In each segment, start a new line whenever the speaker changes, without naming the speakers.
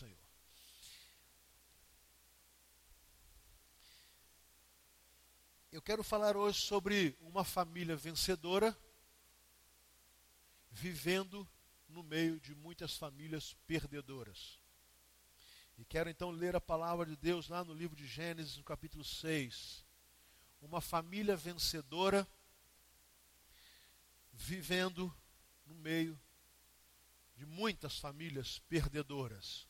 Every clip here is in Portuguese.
Senhor. Eu quero falar hoje sobre uma família vencedora vivendo no meio de muitas famílias perdedoras. E quero então ler a palavra de Deus lá no livro de Gênesis, no capítulo 6. Uma família vencedora vivendo no meio de muitas famílias perdedoras.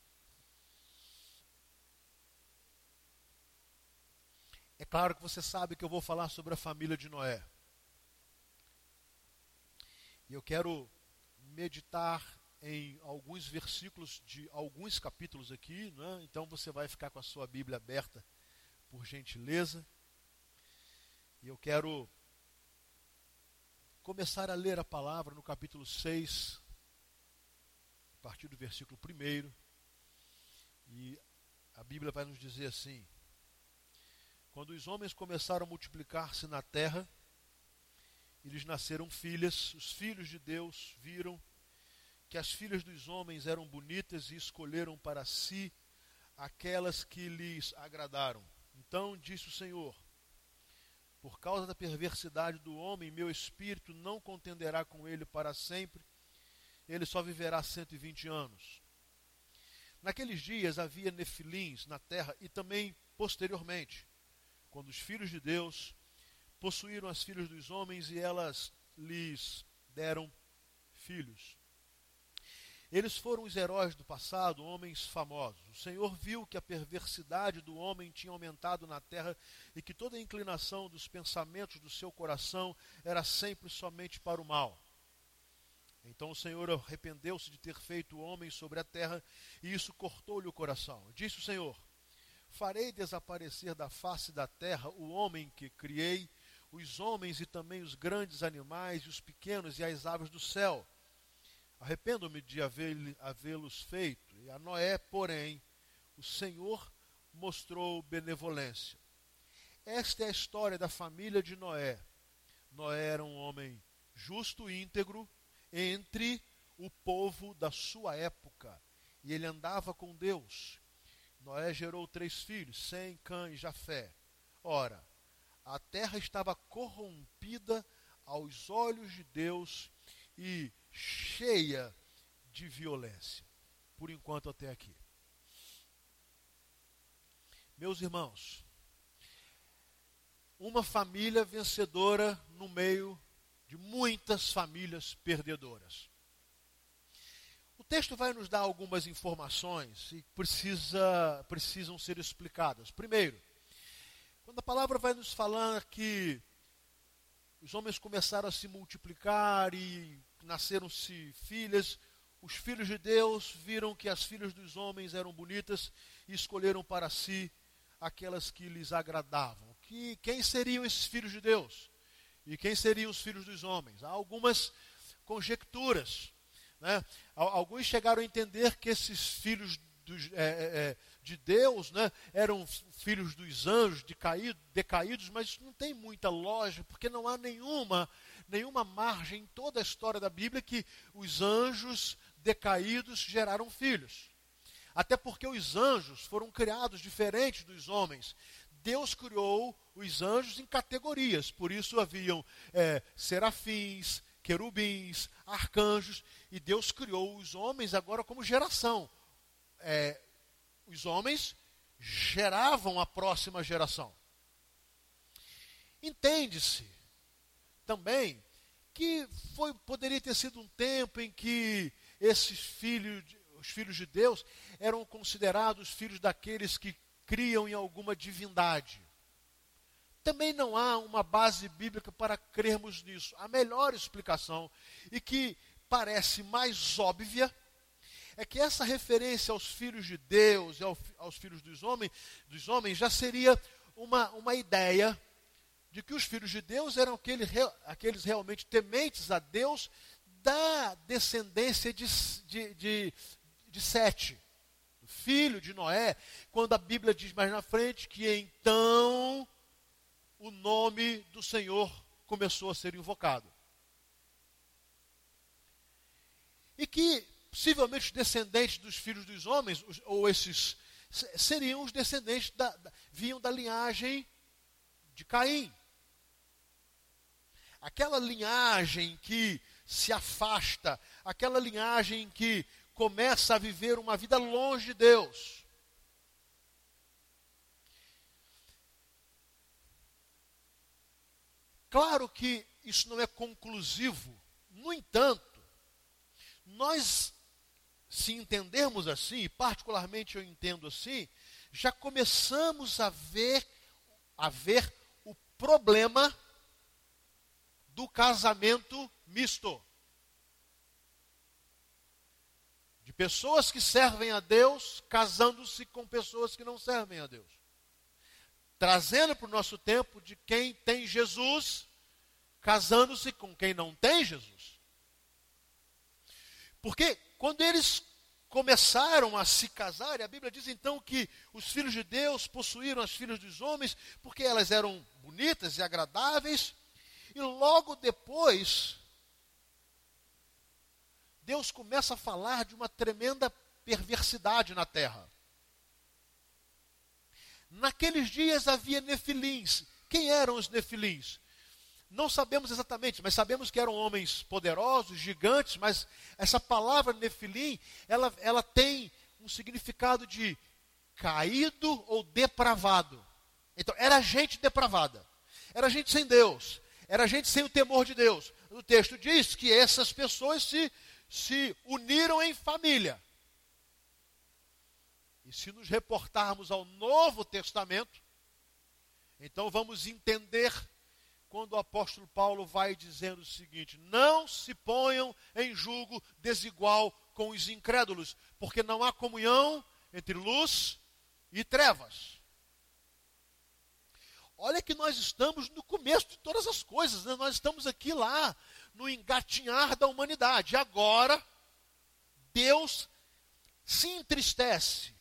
É claro que você sabe que eu vou falar sobre a família de Noé. E eu quero meditar em alguns versículos de alguns capítulos aqui, né? então você vai ficar com a sua Bíblia aberta, por gentileza. E eu quero começar a ler a palavra no capítulo 6, a partir do versículo 1. E a Bíblia vai nos dizer assim: Quando os homens começaram a multiplicar-se na terra, eles nasceram filhas, os filhos de Deus viram que as filhas dos homens eram bonitas e escolheram para si aquelas que lhes agradaram. Então disse o Senhor: por causa da perversidade do homem, meu espírito não contenderá com ele para sempre, ele só viverá 120 anos. Naqueles dias havia nefilins na terra e também posteriormente, quando os filhos de Deus possuíram as filhas dos homens e elas lhes deram filhos. Eles foram os heróis do passado, homens famosos. O Senhor viu que a perversidade do homem tinha aumentado na terra e que toda a inclinação dos pensamentos do seu coração era sempre somente para o mal. Então o Senhor arrependeu-se de ter feito o homem sobre a terra e isso cortou-lhe o coração. Disse o Senhor: Farei desaparecer da face da terra o homem que criei, os homens e também os grandes animais, e os pequenos e as aves do céu Arrependo-me de havê-los feito. E a Noé, porém, o Senhor mostrou benevolência. Esta é a história da família de Noé. Noé era um homem justo e íntegro entre o povo da sua época. E ele andava com Deus. Noé gerou três filhos, Sem, Cã e Jafé. Ora, a terra estava corrompida aos olhos de Deus e cheia de violência. Por enquanto, até aqui. Meus irmãos, uma família vencedora no meio de muitas famílias perdedoras. Texto vai nos dar algumas informações e precisa, precisam ser explicadas. Primeiro, quando a palavra vai nos falar que os homens começaram a se multiplicar e nasceram-se filhas. Os filhos de Deus viram que as filhas dos homens eram bonitas e escolheram para si aquelas que lhes agradavam. Que, quem seriam esses filhos de Deus? E quem seriam os filhos dos homens? Há algumas conjecturas. Né? Alguns chegaram a entender que esses filhos dos, é, é, é, de Deus né, eram filhos dos anjos decaídos, mas isso não tem muita lógica, porque não há nenhuma nenhuma margem em toda a história da Bíblia que os anjos decaídos geraram filhos. Até porque os anjos foram criados diferentes dos homens. Deus criou os anjos em categorias, por isso haviam é, serafins, querubins, arcanjos, e Deus criou os homens agora como geração. É, os homens geravam a próxima geração. Entende-se também que foi, poderia ter sido um tempo em que esses filhos, os filhos de Deus, eram considerados filhos daqueles que criam em alguma divindade. Também não há uma base bíblica para crermos nisso. A melhor explicação, e que parece mais óbvia, é que essa referência aos filhos de Deus e aos filhos dos homens, dos homens já seria uma, uma ideia de que os filhos de Deus eram aqueles, aqueles realmente tementes a Deus da descendência de, de, de, de Sete, filho de Noé, quando a Bíblia diz mais na frente que então o nome do Senhor começou a ser invocado. E que possivelmente os descendentes dos filhos dos homens, ou esses seriam os descendentes da, da, vinham da linhagem de Caim. Aquela linhagem que se afasta, aquela linhagem que começa a viver uma vida longe de Deus. Claro que isso não é conclusivo, no entanto, nós, se entendermos assim, e particularmente eu entendo assim, já começamos a ver, a ver o problema do casamento misto. De pessoas que servem a Deus casando-se com pessoas que não servem a Deus. Trazendo para o nosso tempo de quem tem Jesus casando-se com quem não tem Jesus. Porque quando eles começaram a se casar, a Bíblia diz então que os filhos de Deus possuíram as filhas dos homens porque elas eram bonitas e agradáveis, e logo depois Deus começa a falar de uma tremenda perversidade na terra. Naqueles dias havia nefilins. Quem eram os nefilins? Não sabemos exatamente, mas sabemos que eram homens poderosos, gigantes, mas essa palavra nefilim, ela, ela tem um significado de caído ou depravado. Então, era gente depravada. Era gente sem Deus. Era gente sem o temor de Deus. O texto diz que essas pessoas se, se uniram em família. E se nos reportarmos ao Novo Testamento, então vamos entender quando o apóstolo Paulo vai dizendo o seguinte: não se ponham em julgo desigual com os incrédulos, porque não há comunhão entre luz e trevas. Olha que nós estamos no começo de todas as coisas, né? nós estamos aqui lá, no engatinhar da humanidade. Agora, Deus se entristece.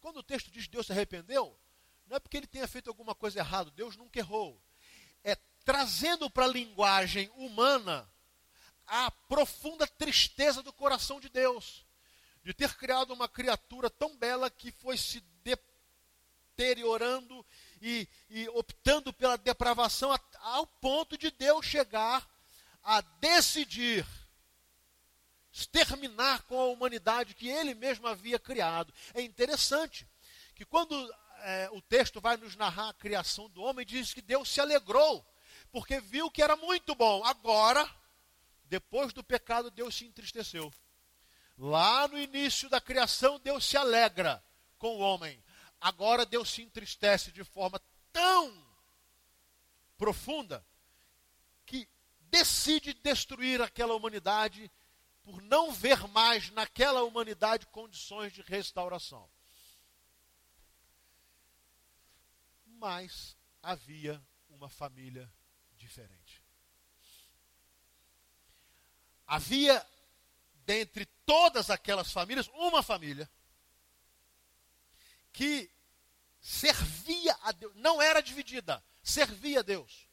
Quando o texto diz Deus se arrependeu, não é porque ele tenha feito alguma coisa errada, Deus nunca errou. É trazendo para a linguagem humana a profunda tristeza do coração de Deus, de ter criado uma criatura tão bela que foi se deteriorando e, e optando pela depravação ao ponto de Deus chegar a decidir exterminar com a humanidade que ele mesmo havia criado. É interessante que quando é, o texto vai nos narrar a criação do homem, diz que Deus se alegrou, porque viu que era muito bom. Agora, depois do pecado, Deus se entristeceu. Lá no início da criação, Deus se alegra com o homem. Agora, Deus se entristece de forma tão profunda que decide destruir aquela humanidade por não ver mais naquela humanidade condições de restauração. mas havia uma família diferente. Havia, dentre todas aquelas famílias, uma família que servia a Deus, não era dividida, servia a Deus.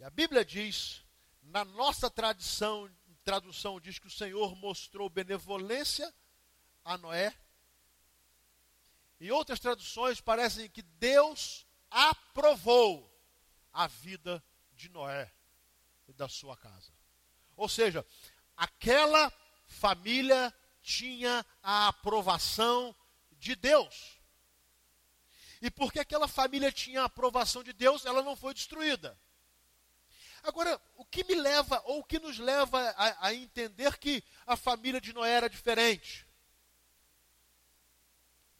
E a Bíblia diz, na nossa tradição, tradução diz que o Senhor mostrou benevolência a Noé em outras traduções, parece que Deus aprovou a vida de Noé e da sua casa. Ou seja, aquela família tinha a aprovação de Deus. E porque aquela família tinha a aprovação de Deus, ela não foi destruída. Agora, o que me leva, ou o que nos leva a, a entender que a família de Noé era diferente?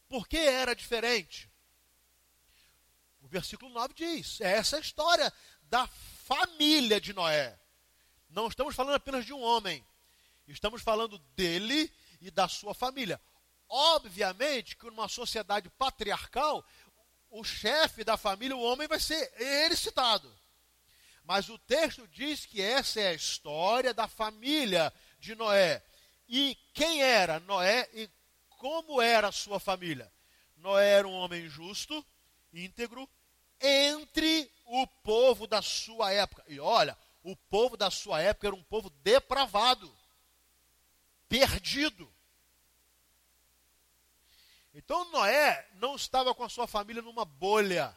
Por que era diferente? O versículo 9 diz: é essa a história da família de Noé. Não estamos falando apenas de um homem, estamos falando dele e da sua família. Obviamente que numa sociedade patriarcal, o chefe da família, o homem, vai ser ele citado. Mas o texto diz que essa é a história da família de Noé. E quem era Noé e como era a sua família. Noé era um homem justo, íntegro, entre o povo da sua época. E olha, o povo da sua época era um povo depravado, perdido. Então Noé não estava com a sua família numa bolha.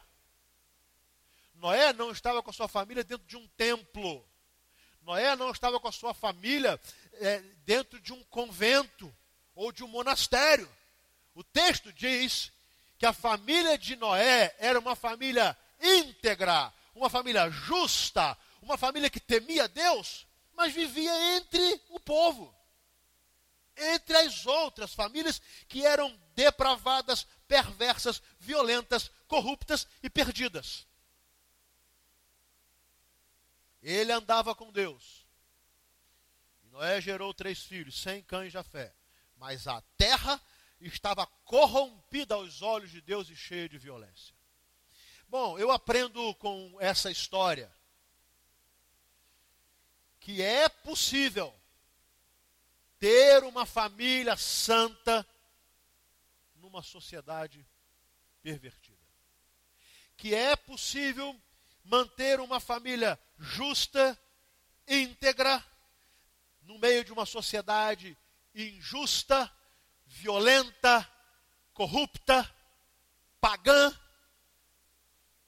Noé não estava com a sua família dentro de um templo. Noé não estava com a sua família é, dentro de um convento ou de um monastério. O texto diz que a família de Noé era uma família íntegra, uma família justa, uma família que temia Deus, mas vivia entre o povo, entre as outras famílias que eram depravadas, perversas, violentas, corruptas e perdidas. Ele andava com Deus. E Noé gerou três filhos, sem cães e Jafé. Mas a terra estava corrompida aos olhos de Deus e cheia de violência. Bom, eu aprendo com essa história que é possível ter uma família santa numa sociedade pervertida. Que é possível manter uma família justa, íntegra, no meio de uma sociedade injusta, violenta, corrupta, pagã.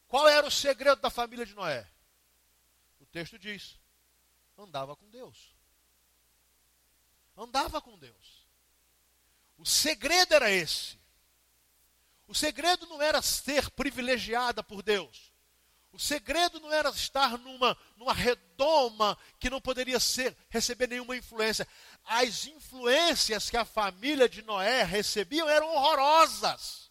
Qual era o segredo da família de Noé? O texto diz: andava com Deus. Andava com Deus. O segredo era esse. O segredo não era ser privilegiada por Deus. O segredo não era estar numa, numa redoma que não poderia ser, receber nenhuma influência. As influências que a família de Noé recebiam eram horrorosas.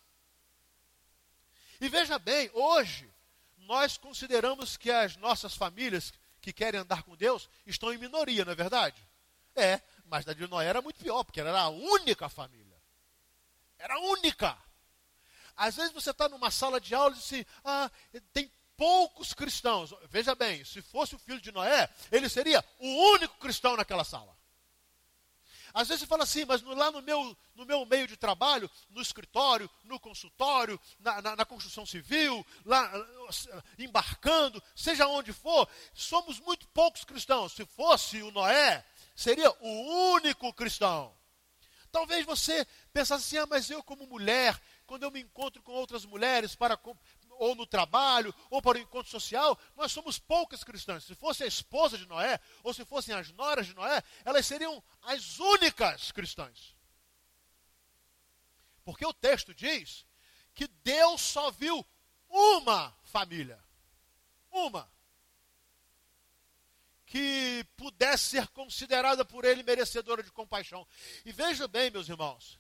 E veja bem, hoje, nós consideramos que as nossas famílias que querem andar com Deus estão em minoria, não é verdade? É, mas da de Noé era muito pior, porque era a única família. Era a única. Às vezes você está numa sala de aula e diz assim, ah, tem poucos cristãos. Veja bem, se fosse o filho de Noé, ele seria o único cristão naquela sala. Às vezes você fala assim, mas lá no meu, no meu meio de trabalho, no escritório, no consultório, na, na, na construção civil, lá embarcando, seja onde for, somos muito poucos cristãos. Se fosse o Noé, seria o único cristão. Talvez você pensasse assim, ah, mas eu como mulher, quando eu me encontro com outras mulheres para ou no trabalho, ou para o encontro social, nós somos poucas cristãs. Se fosse a esposa de Noé, ou se fossem as noras de Noé, elas seriam as únicas cristãs. Porque o texto diz que Deus só viu uma família. Uma. Que pudesse ser considerada por ele merecedora de compaixão. E veja bem, meus irmãos,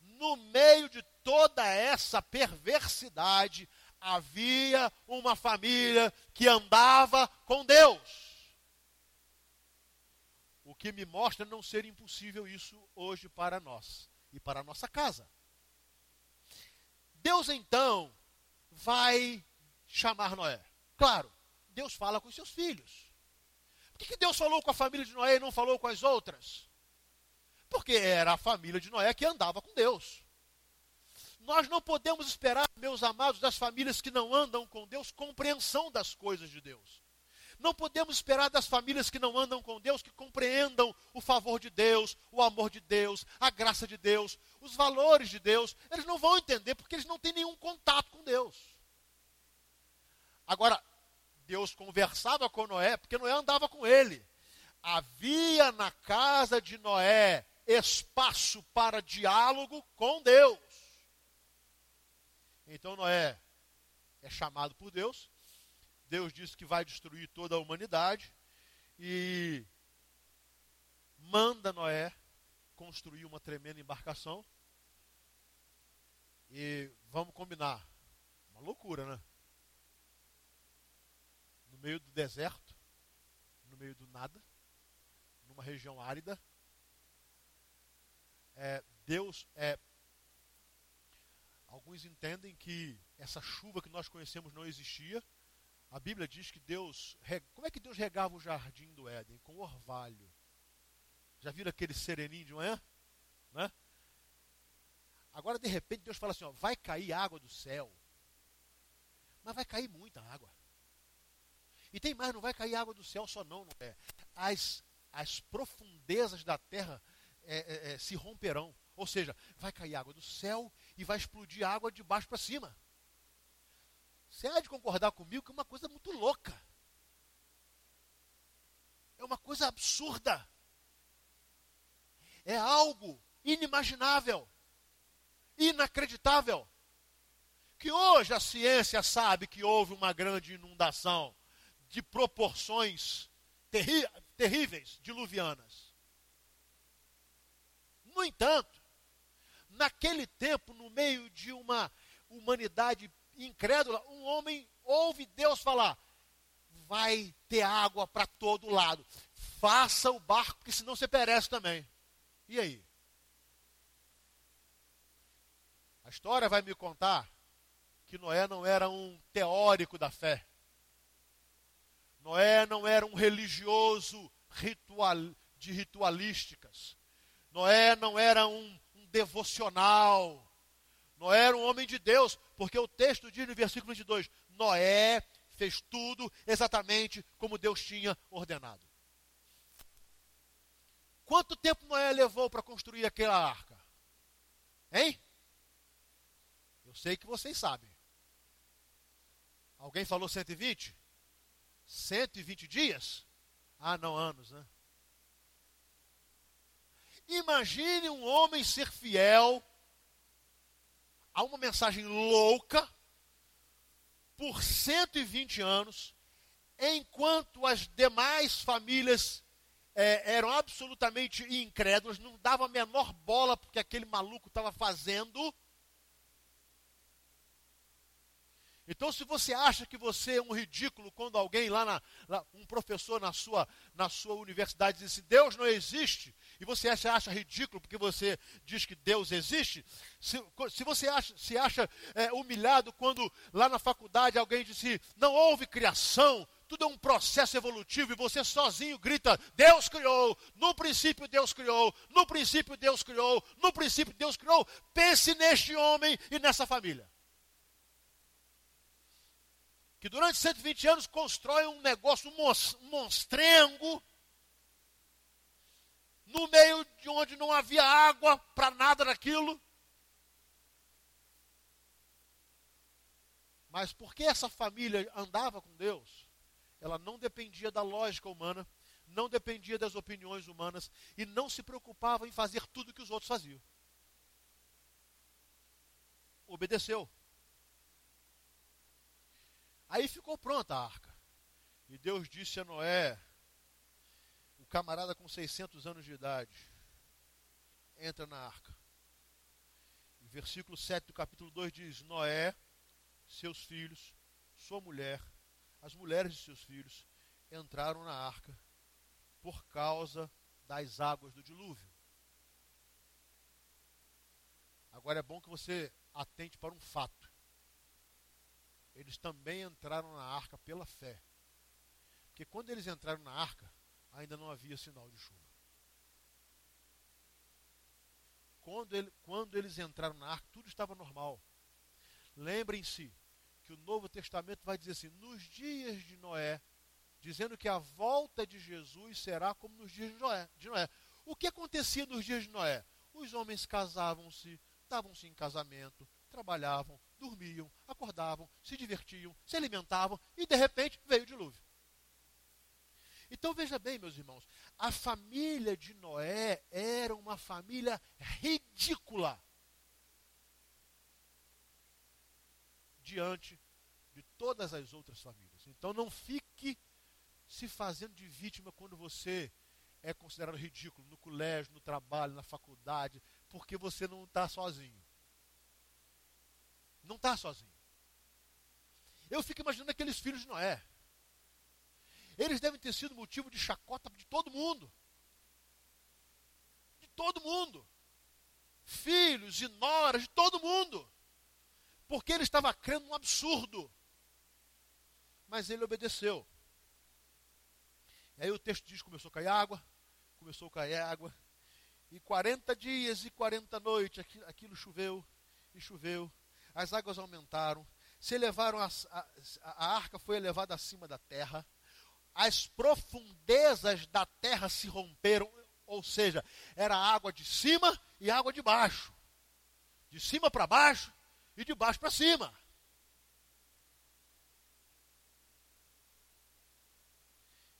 no meio de toda essa perversidade, havia uma família que andava com Deus. O que me mostra não ser impossível isso hoje para nós e para a nossa casa. Deus então vai chamar Noé. Claro, Deus fala com os seus filhos. Por que, que Deus falou com a família de Noé e não falou com as outras? Porque era a família de Noé que andava com Deus. Nós não podemos esperar, meus amados, das famílias que não andam com Deus, compreensão das coisas de Deus. Não podemos esperar das famílias que não andam com Deus que compreendam o favor de Deus, o amor de Deus, a graça de Deus, os valores de Deus. Eles não vão entender porque eles não têm nenhum contato com Deus. Agora, Deus conversava com Noé porque Noé andava com ele. Havia na casa de Noé espaço para diálogo com Deus. Então Noé é chamado por Deus. Deus disse que vai destruir toda a humanidade e manda Noé construir uma tremenda embarcação. E vamos combinar, uma loucura, né? No meio do deserto, no meio do nada, numa região árida. É, Deus é Alguns entendem que essa chuva que nós conhecemos não existia. A Bíblia diz que Deus. Como é que Deus regava o jardim do Éden? Com orvalho. Já viram aquele sereninho de manhã? Né? Agora, de repente, Deus fala assim: ó, vai cair água do céu. Mas vai cair muita água. E tem mais, não vai cair água do céu só não, não é. As, as profundezas da terra é, é, é, se romperão. Ou seja, vai cair água do céu e vai explodir água de baixo para cima. Você há de concordar comigo que é uma coisa muito louca. É uma coisa absurda. É algo inimaginável, inacreditável. Que hoje a ciência sabe que houve uma grande inundação de proporções terríveis, diluvianas. No entanto, naquele tempo, no meio de uma humanidade incrédula, um homem ouve Deus falar: vai ter água para todo lado. Faça o barco, porque senão você perece também. E aí? A história vai me contar que Noé não era um teórico da fé. Noé não era um religioso ritual, de ritualísticas. Noé não era um, devocional. Noé era um homem de Deus, porque o texto diz no versículo 22: Noé fez tudo exatamente como Deus tinha ordenado. Quanto tempo Noé levou para construir aquela arca? Hein? Eu sei que vocês sabem. Alguém falou 120? 120 dias? Ah, não, anos, né? Imagine um homem ser fiel a uma mensagem louca por 120 anos, enquanto as demais famílias é, eram absolutamente incrédulas, não davam a menor bola porque aquele maluco estava fazendo. Então, se você acha que você é um ridículo quando alguém lá, na, lá um professor na sua, na sua universidade diz assim, Deus não existe, e você acha, acha ridículo porque você diz que Deus existe, se, se você acha, se acha é, humilhado quando lá na faculdade alguém disse, não houve criação, tudo é um processo evolutivo e você sozinho grita: Deus criou, no princípio Deus criou, no princípio Deus criou, no princípio Deus criou. Pense neste homem e nessa família que durante 120 anos constrói um negócio um monstrengo, no meio de onde não havia água para nada daquilo. Mas porque essa família andava com Deus, ela não dependia da lógica humana, não dependia das opiniões humanas e não se preocupava em fazer tudo que os outros faziam. Obedeceu. Aí ficou pronta a arca. E Deus disse a Noé, o camarada com 600 anos de idade, entra na arca. O versículo 7 do capítulo 2 diz: Noé, seus filhos, sua mulher, as mulheres de seus filhos entraram na arca por causa das águas do dilúvio. Agora é bom que você atente para um fato eles também entraram na arca pela fé. Porque quando eles entraram na arca, ainda não havia sinal de chuva. Quando, ele, quando eles entraram na arca, tudo estava normal. Lembrem-se que o Novo Testamento vai dizer assim: nos dias de Noé, dizendo que a volta de Jesus será como nos dias de Noé. De Noé. O que acontecia nos dias de Noé? Os homens casavam-se, davam-se em casamento, trabalhavam, dormiam, acordavam, se divertiam, se alimentavam e de repente veio o dilúvio. Então veja bem, meus irmãos, a família de Noé era uma família ridícula diante de todas as outras famílias. Então não fique se fazendo de vítima quando você é considerado ridículo no colégio, no trabalho, na faculdade, porque você não está sozinho. Não está sozinho. Eu fico imaginando aqueles filhos de Noé. Eles devem ter sido motivo de chacota de todo mundo. De todo mundo. Filhos e noras de todo mundo. Porque ele estava crendo num absurdo. Mas ele obedeceu. E aí o texto diz: começou a cair água, começou a cair água. E 40 dias e 40 noites aquilo, aquilo choveu e choveu as águas aumentaram, se elevaram a, a, a arca foi elevada acima da terra, as profundezas da terra se romperam, ou seja, era água de cima e água de baixo. De cima para baixo e de baixo para cima.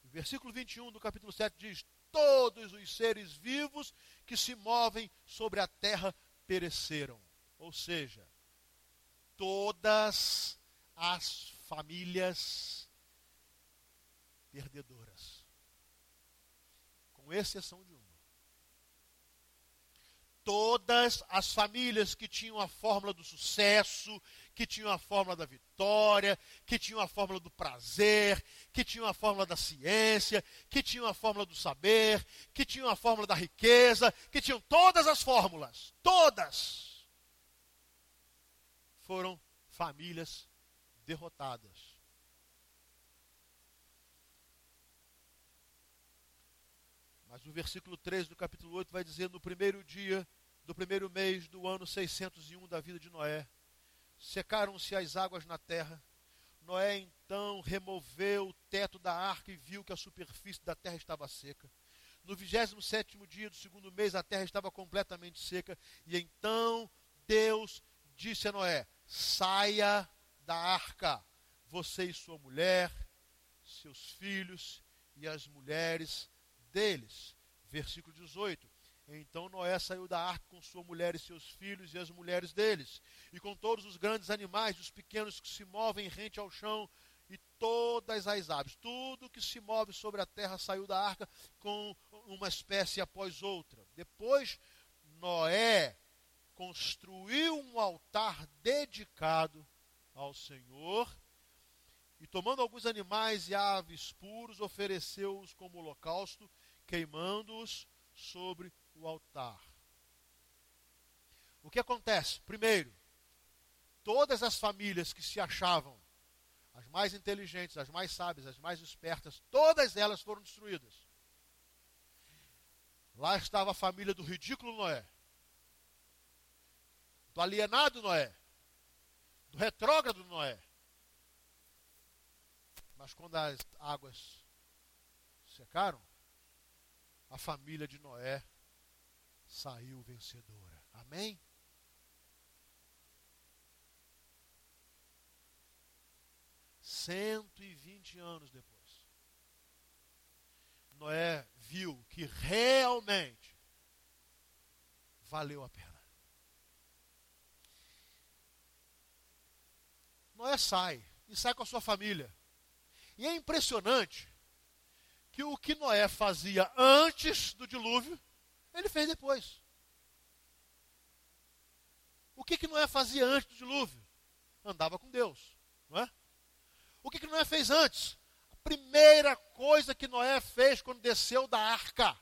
Versículo 21 do capítulo 7 diz: Todos os seres vivos que se movem sobre a terra pereceram. Ou seja, todas as famílias perdedoras, com exceção de uma. Todas as famílias que tinham a fórmula do sucesso, que tinham a fórmula da vitória, que tinham a fórmula do prazer, que tinham a fórmula da ciência, que tinham a fórmula do saber, que tinham a fórmula da riqueza, que tinham todas as fórmulas, todas foram famílias derrotadas. Mas o versículo 13 do capítulo 8 vai dizer: No primeiro dia do primeiro mês do ano 601 da vida de Noé, secaram-se as águas na terra. Noé então removeu o teto da arca e viu que a superfície da terra estava seca. No 27 dia do segundo mês, a terra estava completamente seca. E então Deus disse a Noé: Saia da arca, você e sua mulher, seus filhos e as mulheres deles. Versículo 18. Então Noé saiu da arca com sua mulher e seus filhos e as mulheres deles, e com todos os grandes animais, os pequenos que se movem rente ao chão, e todas as aves. Tudo que se move sobre a terra saiu da arca com uma espécie após outra. Depois, Noé construiu um altar dedicado ao Senhor e, tomando alguns animais e aves puros, ofereceu-os como holocausto, queimando-os sobre o altar. O que acontece? Primeiro, todas as famílias que se achavam as mais inteligentes, as mais sábias, as mais espertas, todas elas foram destruídas. Lá estava a família do ridículo Noé, do alienado Noé, do retrógrado Noé. Mas quando as águas secaram, a família de Noé saiu vencedora. Amém? Cento e vinte anos depois, Noé viu que realmente valeu a pena. Noé sai e sai com a sua família. E é impressionante que o que Noé fazia antes do dilúvio, ele fez depois. O que, que Noé fazia antes do dilúvio? Andava com Deus, não é? O que, que Noé fez antes? A primeira coisa que Noé fez quando desceu da arca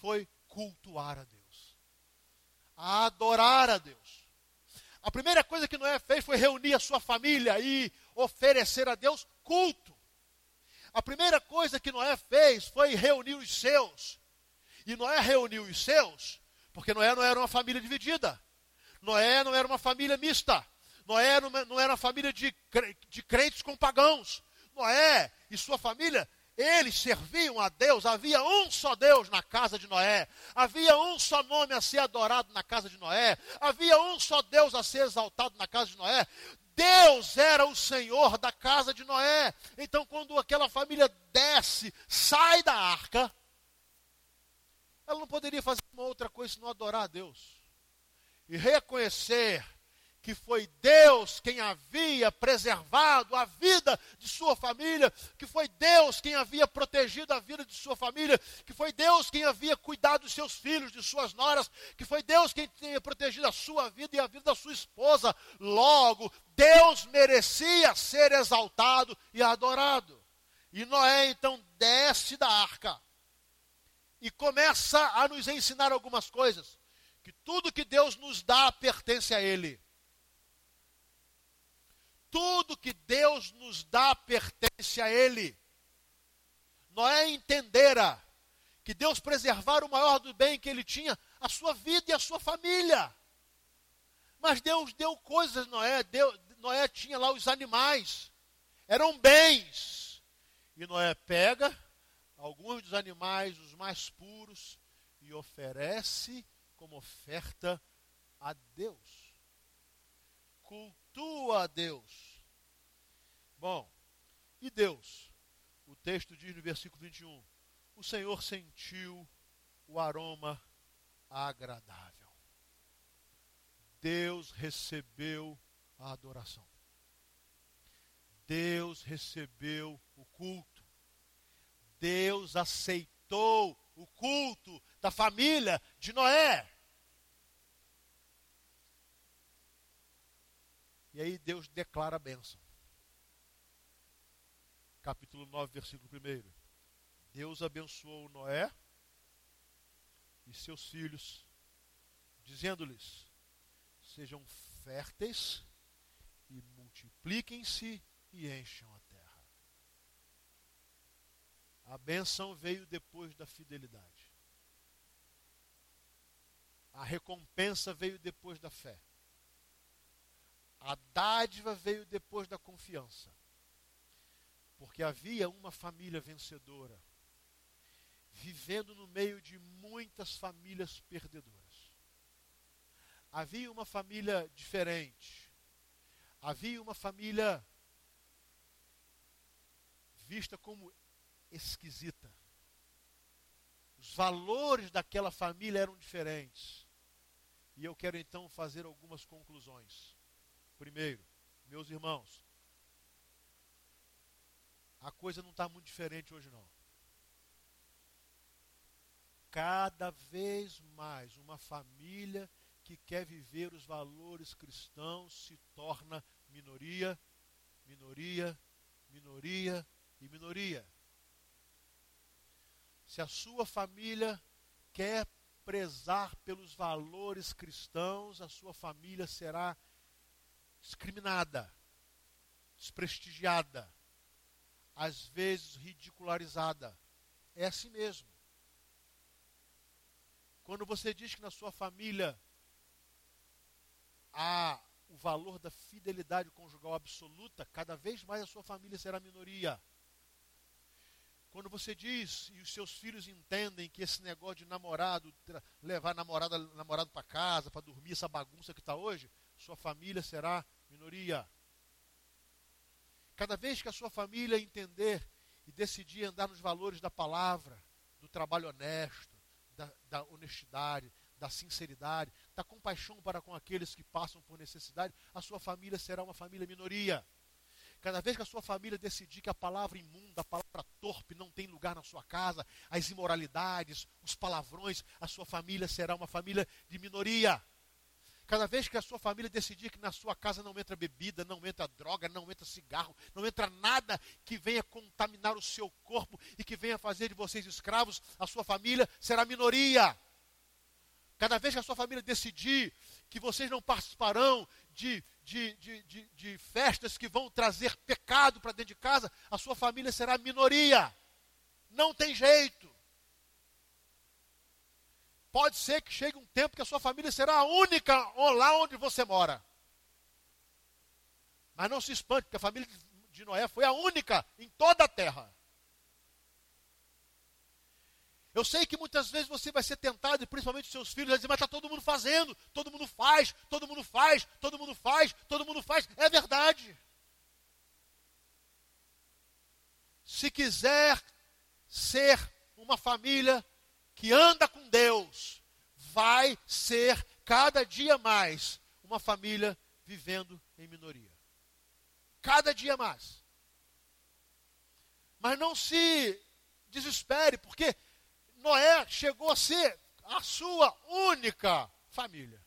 foi cultuar a Deus, a adorar a Deus. A primeira coisa que Noé fez foi reunir a sua família e oferecer a Deus culto. A primeira coisa que Noé fez foi reunir os seus. E Noé reuniu os seus, porque Noé não era uma família dividida. Noé não era uma família mista. Noé não era uma família de, de crentes com pagãos. Noé e sua família eles serviam a Deus, havia um só Deus na casa de Noé, havia um só nome a ser adorado na casa de Noé, havia um só Deus a ser exaltado na casa de Noé. Deus era o Senhor da casa de Noé. Então, quando aquela família desce, sai da arca, ela não poderia fazer uma outra coisa senão adorar a Deus e reconhecer que foi Deus quem havia preservado a vida de sua família, que foi Deus quem havia protegido a vida de sua família, que foi Deus quem havia cuidado dos seus filhos, de suas noras, que foi Deus quem tinha protegido a sua vida e a vida da sua esposa. Logo, Deus merecia ser exaltado e adorado. E Noé então desce da arca e começa a nos ensinar algumas coisas. Que tudo que Deus nos dá pertence a Ele tudo que Deus nos dá pertence a Ele. Noé entendera que Deus preservara o maior do bem que ele tinha, a sua vida e a sua família. Mas Deus deu coisas, Noé, deu, Noé tinha lá os animais, eram bens. E Noé pega alguns dos animais, os mais puros, e oferece como oferta a Deus. Cultua a Deus. Bom, e Deus? O texto diz no versículo 21: O Senhor sentiu o aroma agradável. Deus recebeu a adoração. Deus recebeu o culto. Deus aceitou o culto da família de Noé. E aí Deus declara a bênção. Capítulo 9, versículo 1. Deus abençoou Noé e seus filhos, dizendo-lhes: Sejam férteis e multipliquem-se e encham a terra. A benção veio depois da fidelidade. A recompensa veio depois da fé. A dádiva veio depois da confiança. Porque havia uma família vencedora, vivendo no meio de muitas famílias perdedoras. Havia uma família diferente. Havia uma família vista como esquisita. Os valores daquela família eram diferentes. E eu quero então fazer algumas conclusões. Primeiro, meus irmãos, a coisa não está muito diferente hoje não. Cada vez mais uma família que quer viver os valores cristãos se torna minoria, minoria, minoria e minoria. Se a sua família quer prezar pelos valores cristãos, a sua família será discriminada, desprestigiada, às vezes ridicularizada. É assim mesmo. Quando você diz que na sua família há o valor da fidelidade conjugal absoluta, cada vez mais a sua família será minoria. Quando você diz e os seus filhos entendem que esse negócio de namorado, levar namorada, namorado para casa, para dormir, essa bagunça que está hoje, sua família será minoria. Cada vez que a sua família entender e decidir andar nos valores da palavra, do trabalho honesto, da, da honestidade, da sinceridade, da compaixão para com aqueles que passam por necessidade, a sua família será uma família minoria. Cada vez que a sua família decidir que a palavra imunda, a palavra torpe não tem lugar na sua casa, as imoralidades, os palavrões, a sua família será uma família de minoria. Cada vez que a sua família decidir que na sua casa não entra bebida, não entra droga, não entra cigarro, não entra nada que venha contaminar o seu corpo e que venha fazer de vocês escravos, a sua família será minoria. Cada vez que a sua família decidir que vocês não participarão de, de, de, de, de festas que vão trazer pecado para dentro de casa, a sua família será minoria. Não tem jeito. Pode ser que chegue um tempo que a sua família será a única lá onde você mora. Mas não se espante, porque a família de Noé foi a única em toda a terra. Eu sei que muitas vezes você vai ser tentado, e principalmente os seus filhos, dizer, mas está todo mundo fazendo, todo mundo faz, todo mundo faz, todo mundo faz, todo mundo faz. É verdade. Se quiser ser uma família que anda com Deus vai ser cada dia mais uma família vivendo em minoria. Cada dia mais. Mas não se desespere, porque Noé chegou a ser a sua única família.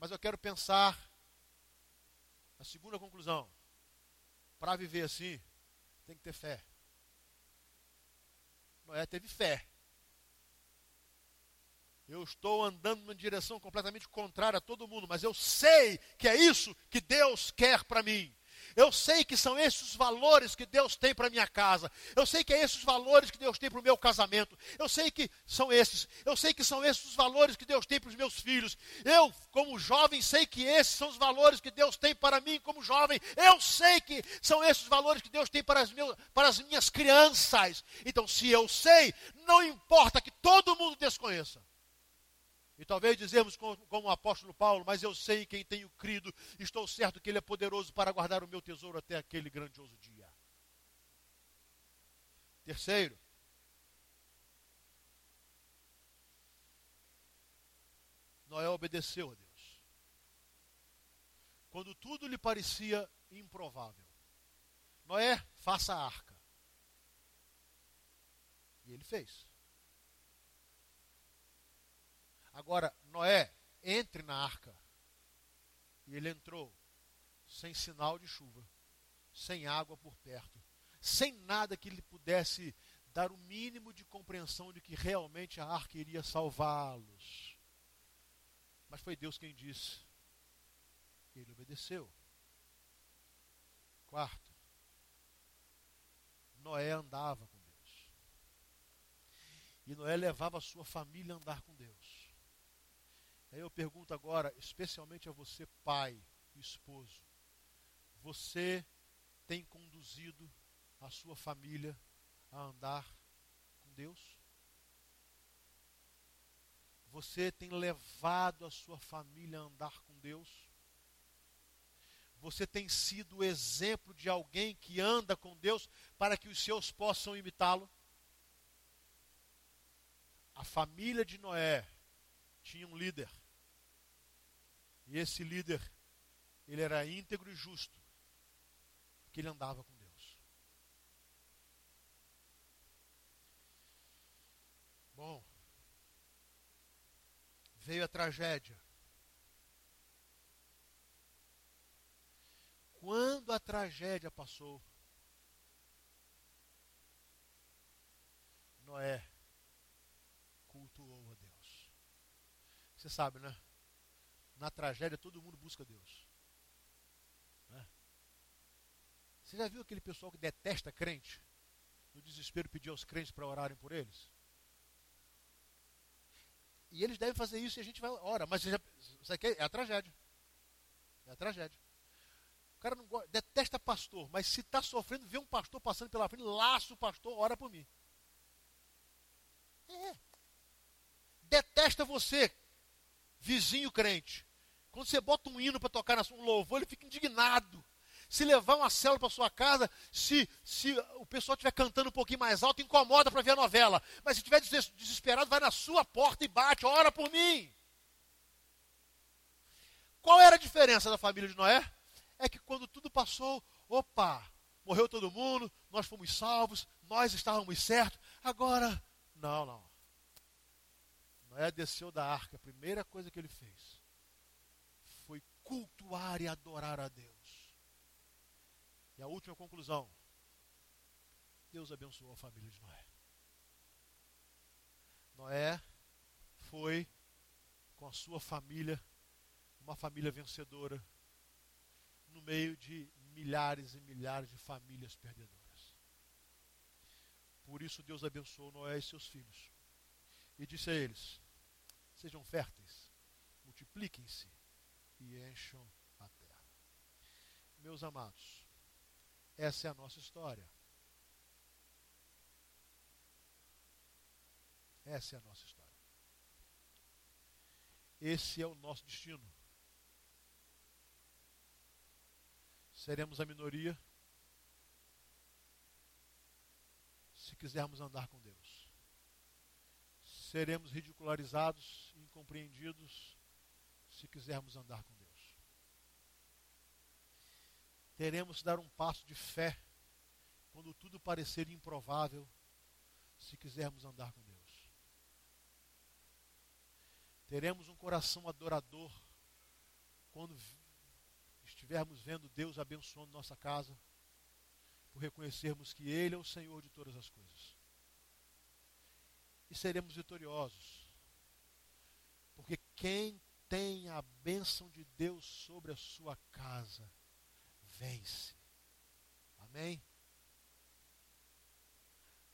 Mas eu quero pensar a segunda conclusão. Para viver assim, tem que ter fé. Noé teve fé. Eu estou andando numa direção completamente contrária a todo mundo, mas eu sei que é isso que Deus quer para mim. Eu sei que são esses os valores que Deus tem para minha casa. Eu sei que é esses os valores que Deus tem para o meu casamento. Eu sei que são esses. Eu sei que são esses os valores que Deus tem para os meus filhos. Eu, como jovem, sei que esses são os valores que Deus tem para mim como jovem. Eu sei que são esses os valores que Deus tem para as, meus, para as minhas crianças. Então, se eu sei, não importa que todo mundo desconheça. E talvez dizemos como, o apóstolo Paulo, mas eu sei em quem tenho crido, estou certo que Ele é poderoso para guardar o meu tesouro até aquele grandioso dia. Terceiro, Noé obedeceu a Deus. Quando tudo lhe parecia improvável. Noé, faça a arca. E ele fez. Agora, Noé, entre na arca. E ele entrou, sem sinal de chuva, sem água por perto, sem nada que lhe pudesse dar o mínimo de compreensão de que realmente a arca iria salvá-los. Mas foi Deus quem disse. Ele obedeceu. Quarto, Noé andava com Deus. E Noé levava a sua família a andar com Deus. Aí eu pergunto agora, especialmente a você, pai e esposo: você tem conduzido a sua família a andar com Deus? Você tem levado a sua família a andar com Deus? Você tem sido o exemplo de alguém que anda com Deus para que os seus possam imitá-lo? A família de Noé tinha um líder. E esse líder, ele era íntegro e justo, porque ele andava com Deus. Bom, veio a tragédia. Quando a tragédia passou, Noé cultuou a Deus. Você sabe, né? Na tragédia todo mundo busca Deus. Né? Você já viu aquele pessoal que detesta crente? No desespero pedir aos crentes para orarem por eles? E eles devem fazer isso e a gente vai ora, mas já, isso aqui é a tragédia. É a tragédia. O cara não gosta, detesta pastor, mas se está sofrendo, vê um pastor passando pela frente, laça o pastor, ora por mim. É. Detesta você, vizinho crente. Quando você bota um hino para tocar um louvor, ele fica indignado. Se levar uma célula para sua casa, se, se o pessoal estiver cantando um pouquinho mais alto, incomoda para ver a novela. Mas se estiver desesperado, vai na sua porta e bate, ora por mim. Qual era a diferença da família de Noé? É que quando tudo passou, opa, morreu todo mundo, nós fomos salvos, nós estávamos certos. Agora, não, não. Noé desceu da arca, a primeira coisa que ele fez cultuar e adorar a Deus. E a última conclusão: Deus abençoou a família de Noé. Noé foi com a sua família, uma família vencedora, no meio de milhares e milhares de famílias perdedoras. Por isso Deus abençoou Noé e seus filhos. E disse a eles: Sejam férteis, multipliquem-se e encham a terra. Meus amados, essa é a nossa história. Essa é a nossa história. Esse é o nosso destino. Seremos a minoria se quisermos andar com Deus. Seremos ridicularizados, incompreendidos se quisermos andar com Deus. Teremos que dar um passo de fé quando tudo parecer improvável, se quisermos andar com Deus. Teremos um coração adorador quando estivermos vendo Deus abençoando nossa casa, por reconhecermos que Ele é o Senhor de todas as coisas. E seremos vitoriosos, porque quem tem a bênção de Deus sobre a sua casa, vence. Amém?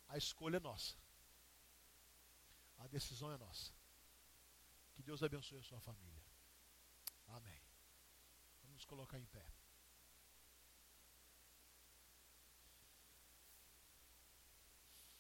A escolha é nossa. A decisão é nossa. Que Deus abençoe a sua família. Amém. Vamos colocar em pé.